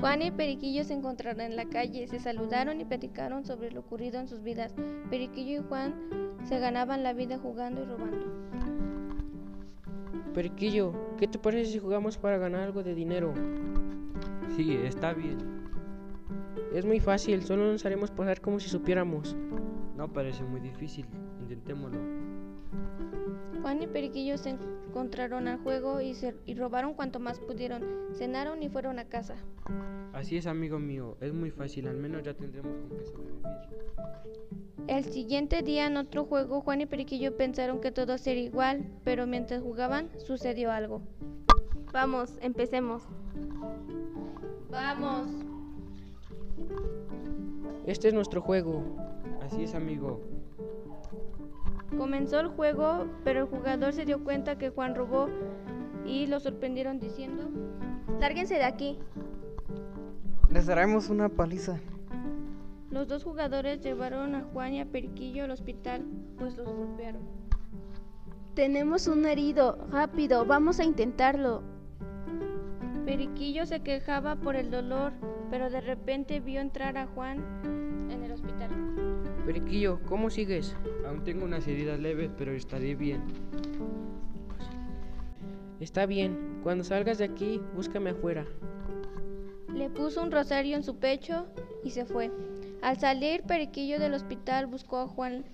Juan y Periquillo se encontraron en la calle, se saludaron y platicaron sobre lo ocurrido en sus vidas. Periquillo y Juan se ganaban la vida jugando y robando. Periquillo, ¿qué te parece si jugamos para ganar algo de dinero? Sí, está bien. Es muy fácil, solo nos haremos pasar como si supiéramos. No parece muy difícil, intentémoslo. Juan y Periquillo se encontraron al juego y, se, y robaron cuanto más pudieron. Cenaron y fueron a casa. Así es, amigo mío, es muy fácil, al menos ya tendremos con qué sobrevivir. El siguiente día en otro juego, Juan y Periquillo pensaron que todo sería igual, pero mientras jugaban sucedió algo. Vamos, empecemos. Vamos. Este es nuestro juego. Así es, amigo. Comenzó el juego, pero el jugador se dio cuenta que Juan robó y lo sorprendieron diciendo, lárguense de aquí. Les daremos una paliza. Los dos jugadores llevaron a Juan y a Periquillo al hospital, pues los golpearon. Tenemos un herido, rápido, vamos a intentarlo. Periquillo se quejaba por el dolor, pero de repente vio entrar a Juan en el hospital. Periquillo, ¿cómo sigues? Aún tengo unas heridas leves, pero estaré bien. Está bien, cuando salgas de aquí, búscame afuera. Le puso un rosario en su pecho y se fue. Al salir Periquillo del hospital buscó a Juan.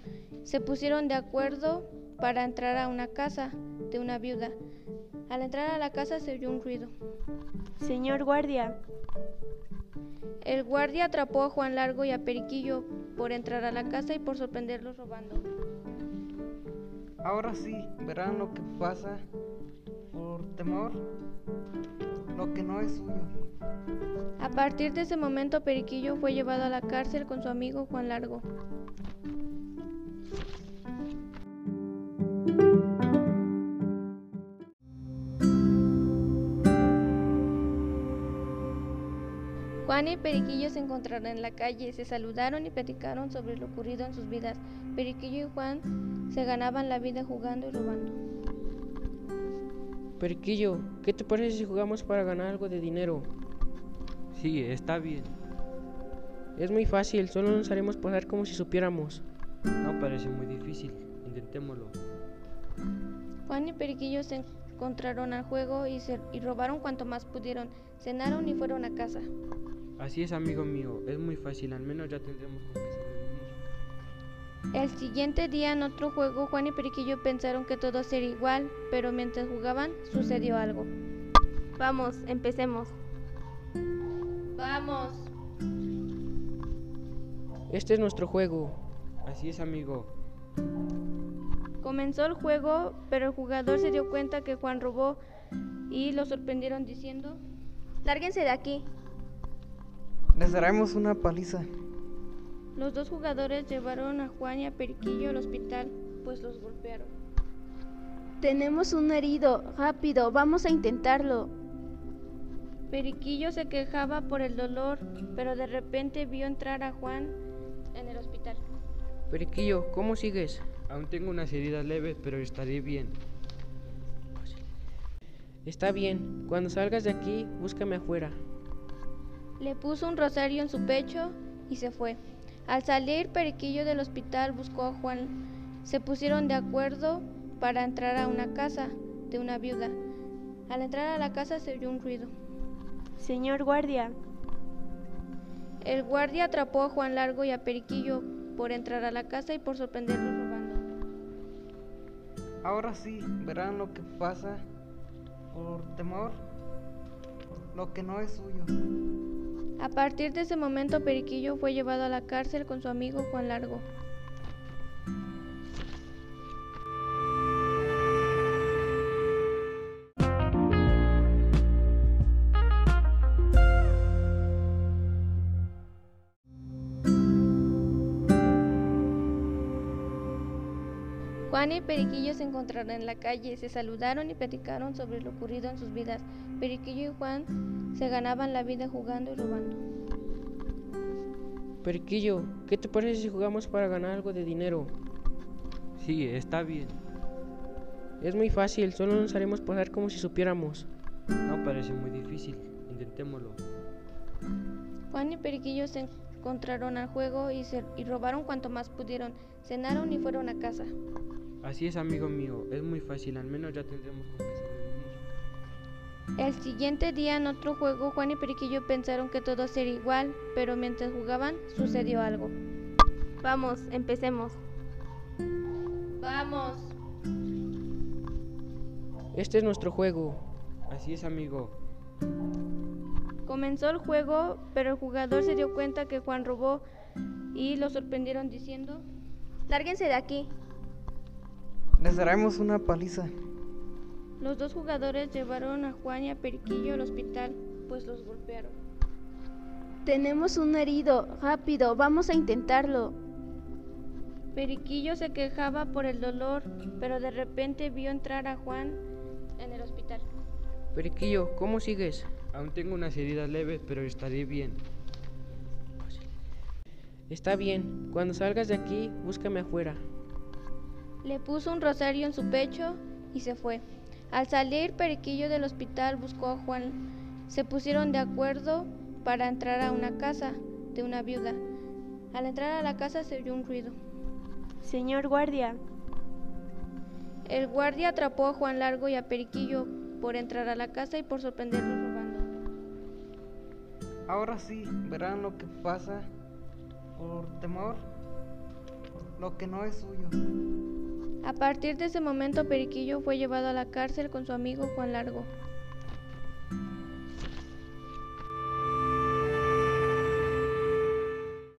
Se pusieron de acuerdo para entrar a una casa de una viuda. Al entrar a la casa se oyó un ruido. Señor guardia, El guardia atrapó a Juan Largo y a Periquillo por entrar a la casa y por sorprenderlos robando. Ahora sí, verán lo que pasa por temor, lo que no es suyo. A partir de ese momento Periquillo fue llevado a la cárcel con su amigo Juan Largo. Juan y Periquillo se encontraron en la calle, se saludaron y platicaron sobre lo ocurrido en sus vidas. Periquillo y Juan se ganaban la vida jugando y robando. Periquillo, ¿qué te parece si jugamos para ganar algo de dinero? Sí, está bien. Es muy fácil, solo nos haremos pasar como si supiéramos. No parece muy difícil, intentémoslo. Juan y Periquillo se encontraron al juego y, se, y robaron cuanto más pudieron. Cenaron y fueron a casa. Así es, amigo mío, es muy fácil, al menos ya tendremos con qué sobrevivir. El siguiente día en otro juego, Juan y Periquillo pensaron que todo sería igual, pero mientras jugaban sucedió algo. Vamos, empecemos. Vamos. Este es nuestro juego. Así es, amigo. Comenzó el juego, pero el jugador se dio cuenta que Juan robó y lo sorprendieron diciendo, lárguense de aquí. Les daremos una paliza. Los dos jugadores llevaron a Juan y a Periquillo al hospital, pues los golpearon. tenemos un herido, rápido, vamos a intentarlo. Periquillo se quejaba por el dolor, pero de repente vio entrar a Juan en el hospital. Periquillo, ¿cómo sigues? Aún tengo unas heridas leves, pero estaré bien. Está bien, cuando salgas de aquí, búscame afuera. Le puso un rosario en su pecho y se fue. Al salir Periquillo del hospital buscó a Juan. Se pusieron de acuerdo para entrar a una casa de una viuda. Al entrar a la casa se oyó un ruido. Señor guardia, El guardia atrapó a Juan Largo y a Periquillo por entrar a la casa y por sorprenderlos robando. Ahora sí, verán lo que pasa por temor, lo que no es suyo. A partir de ese momento Periquillo fue llevado a la cárcel con su amigo Juan Largo. Juan y Periquillo se encontraron en la calle, se saludaron y platicaron sobre lo ocurrido en sus vidas. Periquillo y Juan se ganaban la vida jugando y robando. Periquillo, ¿qué te parece si jugamos para ganar algo de dinero? Sí, está bien. Es muy fácil, solo nos haremos pasar como si supiéramos. No parece muy difícil, intentémoslo. Juan y Periquillo se encontraron al juego y, se, y robaron cuanto más pudieron. Cenaron y fueron a casa. Así es, amigo mío, es muy fácil, al menos ya tendremos con. El siguiente día en otro juego, Juan y Periquillo pensaron que todo sería igual, pero mientras jugaban sucedió algo. Vamos, empecemos. ¡Vamos! Este es nuestro juego. Así es, amigo. Comenzó el juego, pero el jugador se dio cuenta que Juan robó y lo sorprendieron diciendo, Lárguense de aquí. Les daremos una paliza. los dos jugadores llevaron a Juan y a Periquillo al hospital, pues los golpearon. Tenemos un herido. Rápido, vamos a intentarlo. Periquillo se quejaba por el dolor, pero de repente vio entrar a Juan en el hospital. Periquillo, ¿cómo sigues? Aún tengo unas heridas leves, pero estaré bien. Está bien. Cuando salgas de aquí, búscame afuera. Le puso un rosario en su pecho y se fue. Al salir Periquillo del hospital buscó a Juan. Se pusieron de acuerdo para entrar a una casa de una viuda. Al entrar a la casa se oyó un ruido. Señor guardia, El guardia atrapó a Juan Largo y a Periquillo por entrar a la casa y por sorprenderlos robando. Ahora sí, verán lo que pasa por temor, lo que no es suyo. A partir de ese momento Periquillo fue llevado a la cárcel con su amigo Juan Largo.